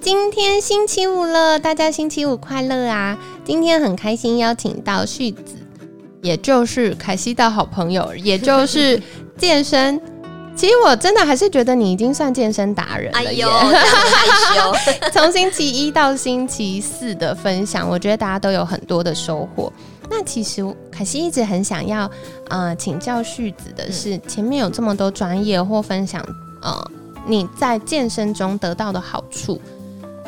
今天星期五了，大家星期五快乐啊！今天很开心邀请到旭子，也就是凯西的好朋友，也就是 健身。其实我真的还是觉得你已经算健身达人了耶！从星期一到星期四的分享，我觉得大家都有很多的收获。那其实凯西一直很想要呃请教旭子的是，前面有这么多专业或分享，呃你在健身中得到的好处。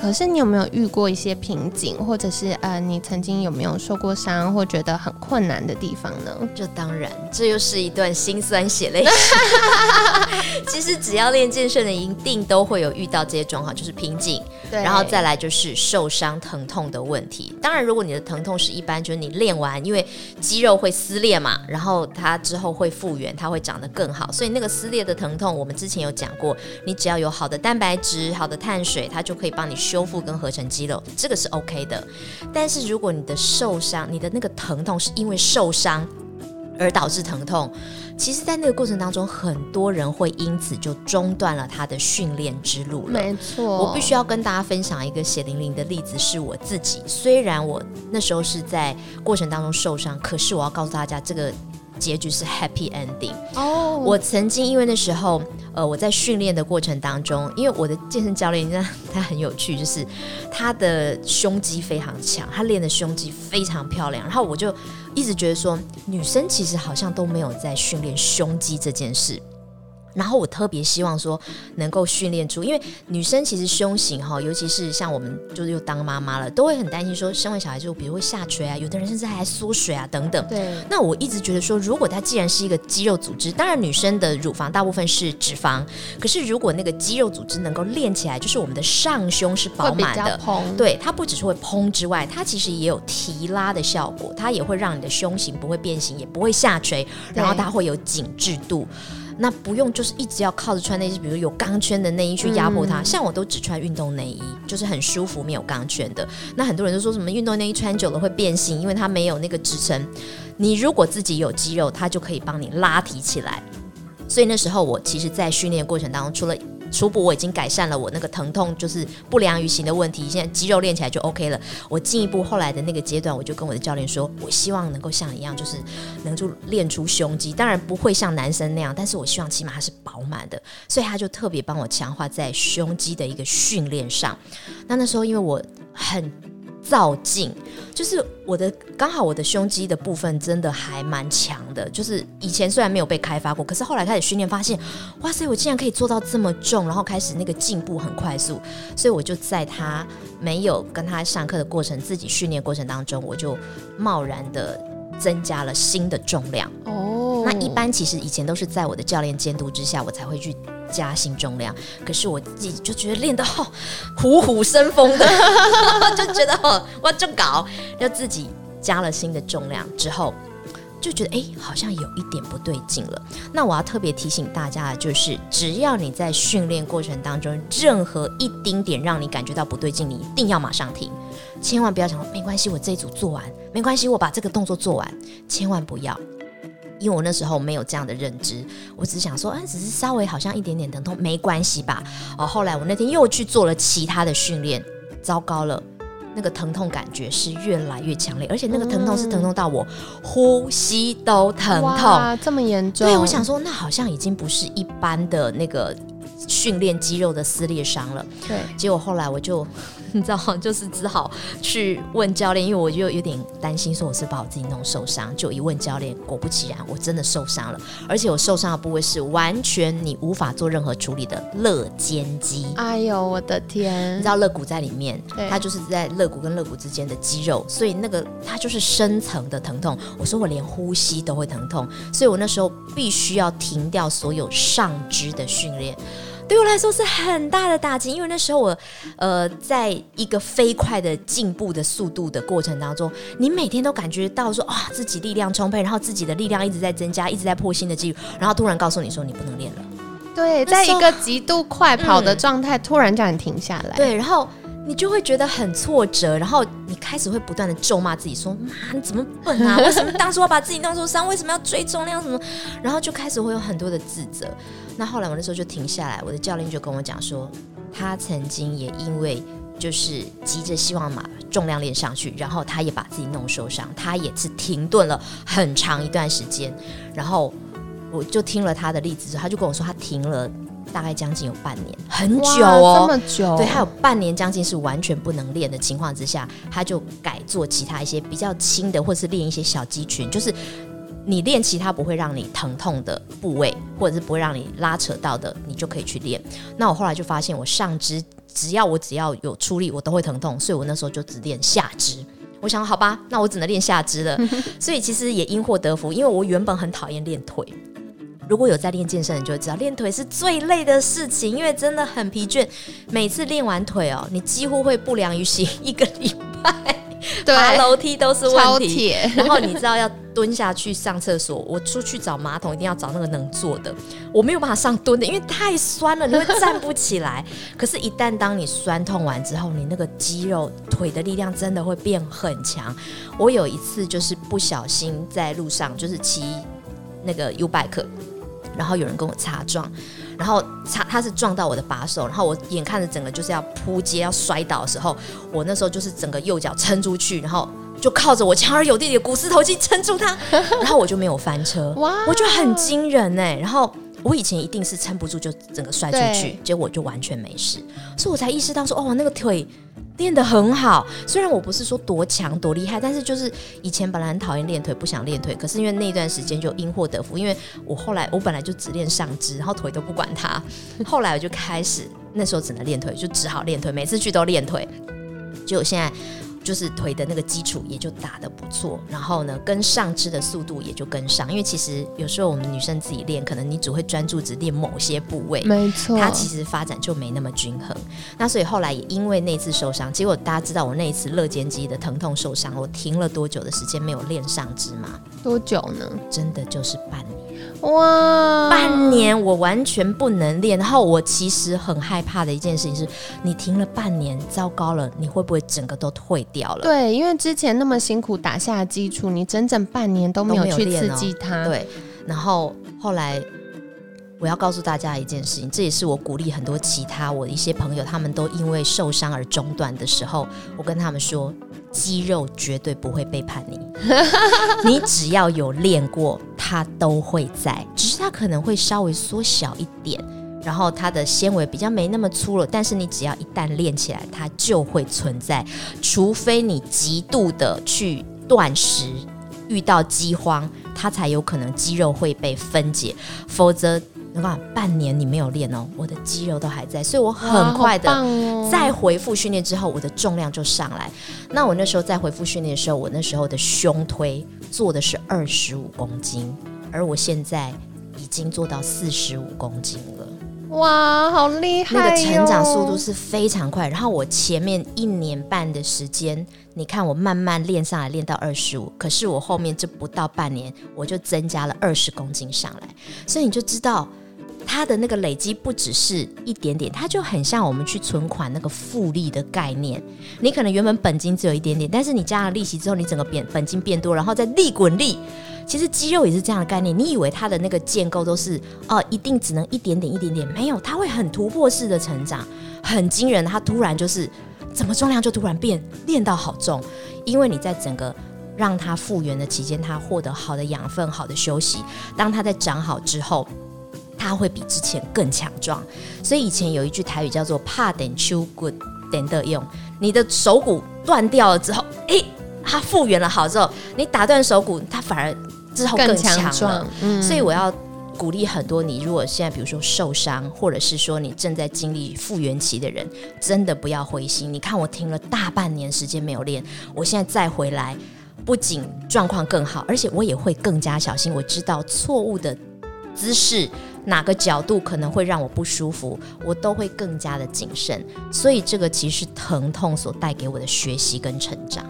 可是你有没有遇过一些瓶颈，或者是呃，你曾经有没有受过伤，或觉得很困难的地方呢？这当然，这又是一段心酸血泪。其实只要练健身的，一定都会有遇到这些状况，就是瓶颈。对，然后再来就是受伤、疼痛的问题。当然，如果你的疼痛是一般，就是你练完，因为肌肉会撕裂嘛，然后它之后会复原，它会长得更好。所以那个撕裂的疼痛，我们之前有讲过，你只要有好的蛋白质、好的碳水，它就可以帮你。修复跟合成肌肉，这个是 OK 的。但是如果你的受伤，你的那个疼痛是因为受伤而导致疼痛，其实，在那个过程当中，很多人会因此就中断了他的训练之路了。没错，我必须要跟大家分享一个血淋淋的例子，是我自己。虽然我那时候是在过程当中受伤，可是我要告诉大家，这个。结局是 happy ending 哦。我曾经因为那时候，呃，我在训练的过程当中，因为我的健身教练，你知道他很有趣，就是他的胸肌非常强，他练的胸肌非常漂亮。然后我就一直觉得说，女生其实好像都没有在训练胸肌这件事。然后我特别希望说能够训练出，因为女生其实胸型哈，尤其是像我们就是又当妈妈了，都会很担心说生完小孩之后比如会下垂啊，有的人甚至还缩水啊等等。对。那我一直觉得说，如果它既然是一个肌肉组织，当然女生的乳房大部分是脂肪，可是如果那个肌肉组织能够练起来，就是我们的上胸是饱满的，对，它不只是会嘭之外，它其实也有提拉的效果，它也会让你的胸型不会变形，也不会下垂，然后它会有紧致度。那不用，就是一直要靠着穿那些，比如有钢圈的内衣去压迫它。像我都只穿运动内衣，就是很舒服，没有钢圈的。那很多人都说什么运动内衣穿久了会变形，因为它没有那个支撑。你如果自己有肌肉，它就可以帮你拉提起来。所以那时候我其实，在训练过程当中，除了初步我已经改善了我那个疼痛就是不良于行的问题，现在肌肉练起来就 OK 了。我进一步后来的那个阶段，我就跟我的教练说，我希望能够像你一样，就是能够练出胸肌，当然不会像男生那样，但是我希望起码它是饱满的。所以他就特别帮我强化在胸肌的一个训练上。那那时候因为我很。造劲，就是我的刚好我的胸肌的部分真的还蛮强的，就是以前虽然没有被开发过，可是后来开始训练发现，哇塞，我竟然可以做到这么重，然后开始那个进步很快速，所以我就在他没有跟他上课的过程，自己训练过程当中，我就贸然的增加了新的重量。哦，那一般其实以前都是在我的教练监督之下，我才会去。加新重量，可是我自己就觉得练得好虎虎生风的，就觉得哦，我，就搞，要自己加了新的重量之后，就觉得哎，好像有一点不对劲了。那我要特别提醒大家的就是，只要你在训练过程当中，任何一丁点让你感觉到不对劲，你一定要马上停，千万不要想没关系，我这一组做完，没关系，我把这个动作做完，千万不要。因为我那时候没有这样的认知，我只想说，啊，只是稍微好像一点点疼痛，没关系吧？哦，后来我那天又去做了其他的训练，糟糕了，那个疼痛感觉是越来越强烈，而且那个疼痛是疼痛到我呼吸都疼痛，这么严重？对，我想说，那好像已经不是一般的那个训练肌肉的撕裂伤了。对，结果后来我就。你知道，就是只好去问教练，因为我就有点担心，说我是把我自己弄受伤。就一问教练，果不其然，我真的受伤了，而且我受伤的部位是完全你无法做任何处理的肋间肌。哎呦，我的天！你知道肋骨在里面，它就是在肋骨跟肋骨之间的肌肉，所以那个它就是深层的疼痛。我说我连呼吸都会疼痛，所以我那时候必须要停掉所有上肢的训练。对我来说是很大的打击，因为那时候我呃，在一个飞快的进步的速度的过程当中，你每天都感觉到说啊，自己力量充沛，然后自己的力量一直在增加，一直在破新的记录，然后突然告诉你说你不能练了。对，在一个极度快跑的状态，突然叫你停下来。对，然后。你就会觉得很挫折，然后你开始会不断的咒骂自己，说：“妈，你怎么笨啊？为什么当初要把自己弄受伤？为什么要追重量什么？”然后就开始会有很多的自责。那后来我那时候就停下来，我的教练就跟我讲说，他曾经也因为就是急着希望把重量练上去，然后他也把自己弄受伤，他也是停顿了很长一段时间。然后我就听了他的例子之后，他就跟我说，他停了。大概将近有半年，很久哦，这么久。对，还有半年将近是完全不能练的情况之下，他就改做其他一些比较轻的，或是练一些小肌群，就是你练其他不会让你疼痛的部位，或者是不会让你拉扯到的，你就可以去练。那我后来就发现，我上肢只要我只要有出力，我都会疼痛，所以我那时候就只练下肢。我想，好吧，那我只能练下肢了。所以其实也因祸得福，因为我原本很讨厌练腿。如果有在练健身你就会知道，练腿是最累的事情，因为真的很疲倦。每次练完腿哦，你几乎会不良于行一个礼拜，爬楼梯都是问题。然后你知道要蹲下去上厕所，我出去找马桶一定要找那个能坐的，我没有办法上蹲的，因为太酸了，你会站不起来。可是，一旦当你酸痛完之后，你那个肌肉腿的力量真的会变很强。我有一次就是不小心在路上就是骑那个 U bike。然后有人跟我擦撞，然后擦他是撞到我的把手，然后我眼看着整个就是要扑街要摔倒的时候，我那时候就是整个右脚撑出去，然后就靠着我强而有力的股四头肌撑住他，然后我就没有翻车，哇，我觉得很惊人哎，然后。我以前一定是撑不住就整个摔出去，结果就完全没事，所以我才意识到说，哦，那个腿练得很好。虽然我不是说多强多厉害，但是就是以前本来很讨厌练腿，不想练腿，可是因为那段时间就因祸得福，因为我后来我本来就只练上肢，然后腿都不管它，后来我就开始那时候只能练腿，就只好练腿，每次去都练腿，就现在。就是腿的那个基础也就打得不错，然后呢，跟上肢的速度也就跟上。因为其实有时候我们女生自己练，可能你只会专注只练某些部位，没错，它其实发展就没那么均衡。那所以后来也因为那次受伤，结果大家知道我那一次肋间肌的疼痛受伤，我停了多久的时间没有练上肢吗？多久呢？真的就是半年。哇，半年我完全不能练，然后我其实很害怕的一件事情是，你停了半年，糟糕了，你会不会整个都退掉了？对，因为之前那么辛苦打下基础，你整整半年都没有去刺激它。对，然后后来我要告诉大家一件事情，这也是我鼓励很多其他我的一些朋友，他们都因为受伤而中断的时候，我跟他们说。肌肉绝对不会背叛你，你只要有练过，它都会在，只是它可能会稍微缩小一点，然后它的纤维比较没那么粗了。但是你只要一旦练起来，它就会存在，除非你极度的去断食，遇到饥荒，它才有可能肌肉会被分解，否则。你看，半年你没有练哦，我的肌肉都还在，所以我很快的再回复训练之后，我的重量就上来。那我那时候在回复训练的时候，我那时候的胸推做的是二十五公斤，而我现在已经做到四十五公斤了。哇，好厉害！那个成长速度是非常快。然后我前面一年半的时间，你看我慢慢练上来，练到二十五，可是我后面这不到半年，我就增加了二十公斤上来，所以你就知道。它的那个累积不只是一点点，它就很像我们去存款那个复利的概念。你可能原本本金只有一点点，但是你加了利息之后，你整个变本金变多，然后再利滚利。其实肌肉也是这样的概念。你以为它的那个建构都是哦，一定只能一点点一点点？没有，它会很突破式的成长，很惊人。它突然就是怎么重量就突然变练到好重，因为你在整个让它复原的期间，它获得好的养分、好的休息。当它在长好之后。它会比之前更强壮，所以以前有一句台语叫做“怕等秋骨等的用”。你的手骨断掉了之后，诶，它复原了好之后，你打断手骨，它反而之后更强壮。嗯，所以我要鼓励很多你，如果现在比如说受伤，或者是说你正在经历复原期的人，真的不要灰心。你看我停了大半年时间没有练，我现在再回来，不仅状况更好，而且我也会更加小心。我知道错误的姿势。哪个角度可能会让我不舒服，我都会更加的谨慎。所以这个其实疼痛所带给我的学习跟成长。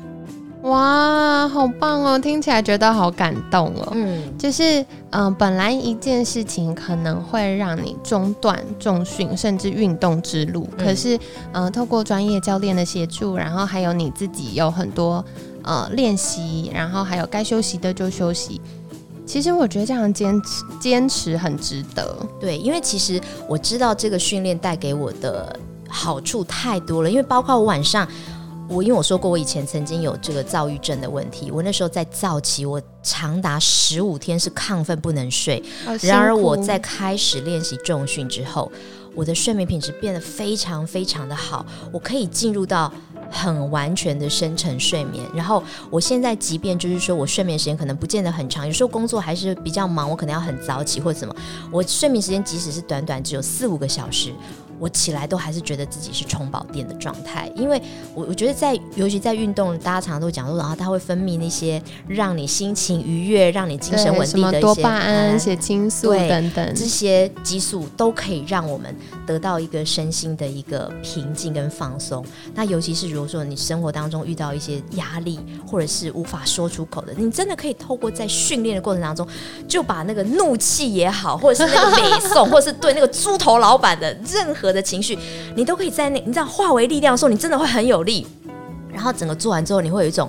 哇，好棒哦！听起来觉得好感动哦。嗯，就是嗯，本来一件事情可能会让你中断重训甚至运动之路，可是嗯，透过专业教练的协助，然后还有你自己有很多呃练习，然后还有该休息的就休息。其实我觉得这样坚持坚持很值得。对，因为其实我知道这个训练带给我的好处太多了，因为包括我晚上。我因为我说过，我以前曾经有这个躁郁症的问题。我那时候在躁期，我长达十五天是亢奋不能睡。然而我在开始练习重训之后，我的睡眠品质变得非常非常的好，我可以进入到很完全的深沉睡眠。然后我现在即便就是说我睡眠时间可能不见得很长，有时候工作还是比较忙，我可能要很早起或者什么，我睡眠时间即使是短短只有四五个小时。我起来都还是觉得自己是充饱电的状态，因为我我觉得在尤其在运动，大家常常都讲说，然后它会分泌那些让你心情愉悦、让你精神稳定的一些多巴胺、血清素等等这些激素，都可以让我们得到一个身心的一个平静跟放松。那尤其是如果说你生活当中遇到一些压力，或者是无法说出口的，你真的可以透过在训练的过程当中，就把那个怒气也好，或者是那个美送，或者是对那个猪头老板的任何。的情绪，你都可以在那，你知道化为力量的时候，你真的会很有力。然后整个做完之后，你会有一种，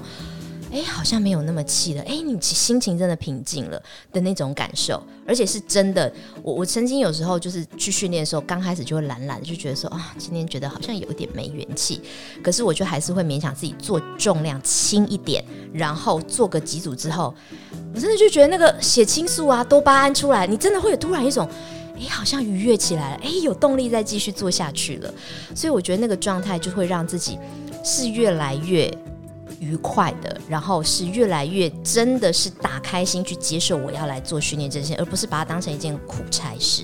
哎，好像没有那么气了，哎，你心情真的平静了的那种感受，而且是真的。我我曾经有时候就是去训练的时候，刚开始就会懒懒的，就觉得说啊，今天觉得好像有一点没元气。可是我就还是会勉强自己做重量轻一点，然后做个几组之后，我真的就觉得那个血清素啊、多巴胺出来，你真的会有突然一种。哎，好像愉悦起来了，哎，有动力再继续做下去了。所以我觉得那个状态就会让自己是越来越愉快的，然后是越来越真的是打开心去接受我要来做训练这些，而不是把它当成一件苦差事。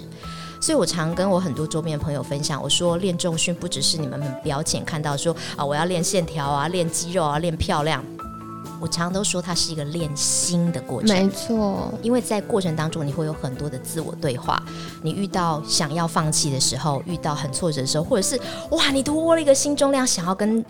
所以我常跟我很多周边的朋友分享，我说练重训不只是你们表浅看到说啊，我要练线条啊，练肌肉啊，练漂亮。我常常都说，它是一个练心的过程。没错，因为在过程当中，你会有很多的自我对话。你遇到想要放弃的时候，遇到很挫折的时候，或者是哇，你多了一个新重量，想要跟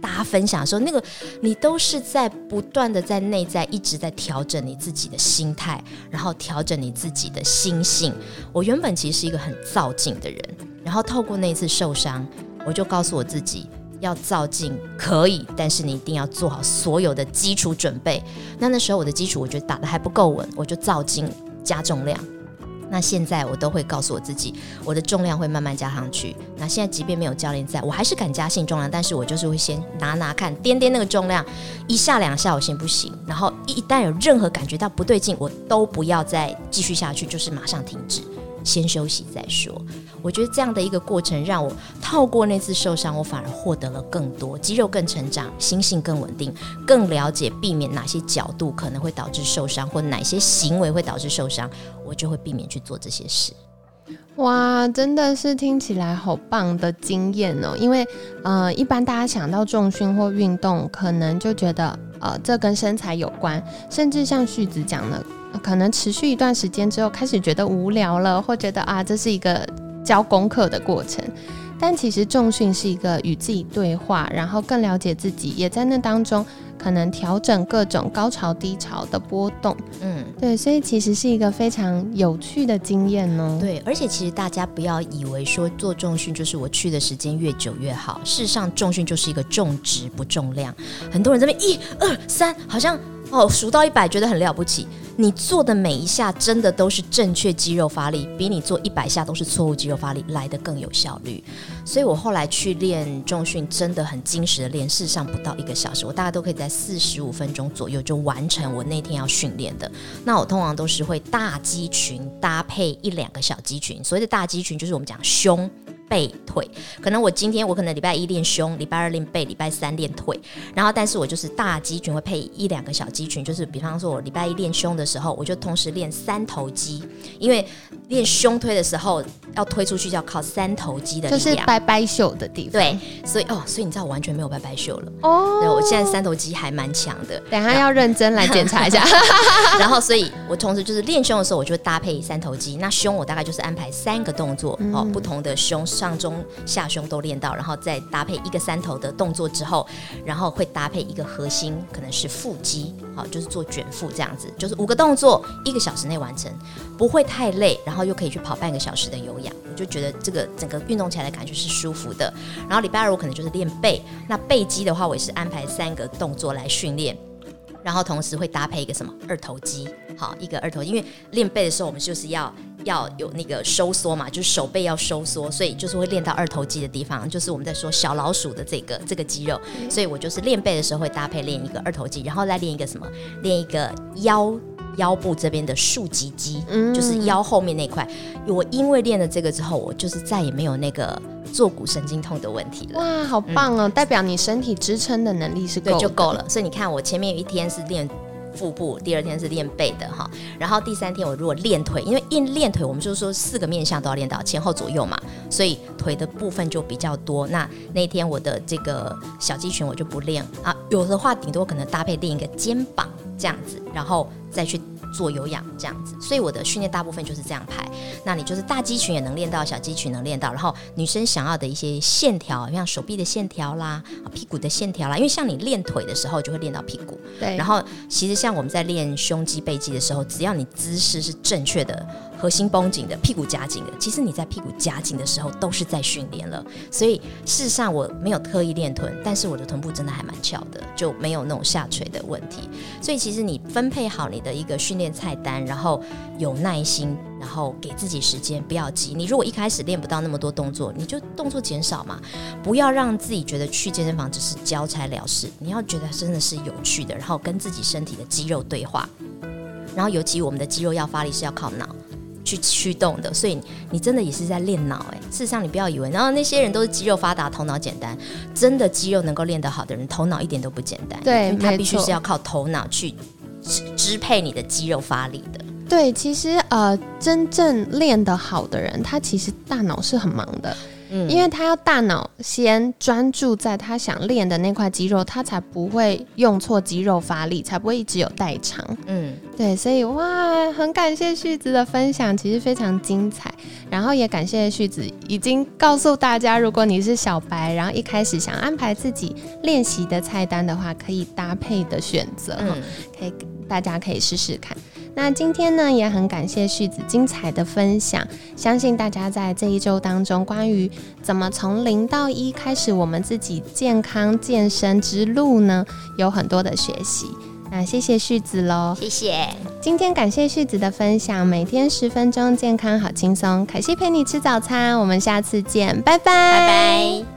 大家分享的时候，那个你都是在不断的在内在一直在调整你自己的心态，然后调整你自己的心性。我原本其实是一个很躁进的人，然后透过那次受伤，我就告诉我自己。要造劲可以，但是你一定要做好所有的基础准备。那那时候我的基础我觉得打的还不够稳，我就造劲加重量。那现在我都会告诉我自己，我的重量会慢慢加上去。那现在即便没有教练在，我还是敢加性重量，但是我就是会先拿拿看，掂掂那个重量，一下两下我先不行，然后一旦有任何感觉到不对劲，我都不要再继续下去，就是马上停止。先休息再说。我觉得这样的一个过程，让我透过那次受伤，我反而获得了更多肌肉更成长，心性更稳定，更了解避免哪些角度可能会导致受伤，或哪些行为会导致受伤，我就会避免去做这些事。哇，真的是听起来好棒的经验哦！因为呃，一般大家想到重训或运动，可能就觉得呃，这跟身材有关，甚至像旭子讲的。可能持续一段时间之后，开始觉得无聊了，或觉得啊，这是一个教功课的过程。但其实重训是一个与自己对话，然后更了解自己，也在那当中可能调整各种高潮低潮的波动。嗯，对，所以其实是一个非常有趣的经验哦。对，而且其实大家不要以为说做重训就是我去的时间越久越好，事实上重训就是一个重质不重量。很多人这边一二三，好像哦数到一百觉得很了不起。你做的每一下真的都是正确肌肉发力，比你做一百下都是错误肌肉发力来的更有效率。所以我后来去练重训，真的很精实的练，事实上不到一个小时，我大概都可以在四十五分钟左右就完成我那天要训练的。那我通常都是会大肌群搭配一两个小肌群，所谓的大肌群就是我们讲胸。背腿，可能我今天我可能礼拜一练胸，礼拜二练背，礼拜三练腿，然后但是我就是大肌群会配一两个小肌群，就是比方说我礼拜一练胸的时候，我就同时练三头肌，因为练胸推的时候要推出去就要靠三头肌的力量，就是掰掰袖的地方。对，所以哦，所以你知道我完全没有掰掰袖了哦。对，我现在三头肌还蛮强的，等下要认真来检查一下。然后，所以我同时就是练胸的时候，我就搭配三头肌。那胸我大概就是安排三个动作哦，不同的胸。上中下胸都练到，然后再搭配一个三头的动作之后，然后会搭配一个核心，可能是腹肌，好，就是做卷腹这样子，就是五个动作，一个小时内完成，不会太累，然后又可以去跑半个小时的有氧，我就觉得这个整个运动起来的感觉是舒服的。然后礼拜二我可能就是练背，那背肌的话，我也是安排三个动作来训练。然后同时会搭配一个什么二头肌，好一个二头，因为练背的时候我们就是要要有那个收缩嘛，就是手背要收缩，所以就是会练到二头肌的地方，就是我们在说小老鼠的这个这个肌肉，所以我就是练背的时候会搭配练一个二头肌，然后再练一个什么，练一个腰。腰部这边的竖脊肌，就是腰后面那块。我因为练了这个之后，我就是再也没有那个坐骨神经痛的问题了。哇，好棒哦！代表你身体支撑的能力是够就够了。所以你看，我前面有一天是练腹部，第二天是练背的哈。然后第三天我如果练腿，因为一练腿，我们就是说四个面向都要练到前后左右嘛，所以腿的部分就比较多。那那天我的这个小肌群我就不练啊，有的话顶多可能搭配另一个肩膀这样子，然后再去。做有氧这样子，所以我的训练大部分就是这样排。那你就是大肌群也能练到，小肌群能练到，然后女生想要的一些线条，像手臂的线条啦，屁股的线条啦，因为像你练腿的时候就会练到屁股。对。然后其实像我们在练胸肌、背肌的时候，只要你姿势是正确的，核心绷紧的，屁股夹紧的，其实你在屁股夹紧的时候都是在训练了。所以事实上我没有特意练臀，但是我的臀部真的还蛮翘的，就没有那种下垂的问题。所以其实你分配好你的一个训练菜单，然后有耐心，然后给自己时间，不要急。你如果一开始练不到那么多动作，你就动作减少嘛，不要让自己觉得去健身房只是交差了事。你要觉得真的是有趣的，然后跟自己身体的肌肉对话。然后尤其我们的肌肉要发力是要靠脑去驱动的，所以你真的也是在练脑。哎，事实上你不要以为，然后那些人都是肌肉发达，头脑简单。真的肌肉能够练得好的人，头脑一点都不简单。对，他必须是要靠头脑去。支配你的肌肉发力的，对，其实呃，真正练得好的人，他其实大脑是很忙的。嗯，因为他要大脑先专注在他想练的那块肌肉，他才不会用错肌肉发力，才不会一直有代偿。嗯，对，所以哇，很感谢旭子的分享，其实非常精彩。然后也感谢旭子已经告诉大家，如果你是小白，然后一开始想安排自己练习的菜单的话，可以搭配的选择，可以大家可以试试看。那今天呢，也很感谢旭子精彩的分享。相信大家在这一周当中，关于怎么从零到一开始我们自己健康健身之路呢，有很多的学习。那谢谢旭子喽，谢谢。今天感谢旭子的分享，每天十分钟，健康好轻松。凯西陪你吃早餐，我们下次见，拜拜，拜拜。